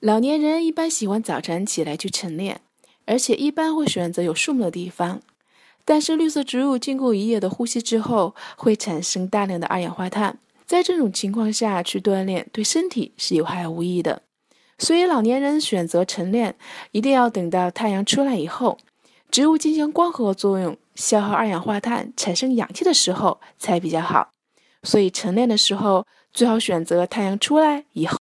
老年人一般喜欢早晨起来去晨练而且一般会选择有树木的地方。但是绿色植物经过一夜的呼吸之后会产生大量的二氧化碳。在这种情况下去锻炼对身体是有害无益的。所以老年人选择晨练一定要等到太阳出来以后植物进行光合作用消耗二氧化碳产生氧气的时候才比较好。所以晨练的时候最好选择太阳出来以后。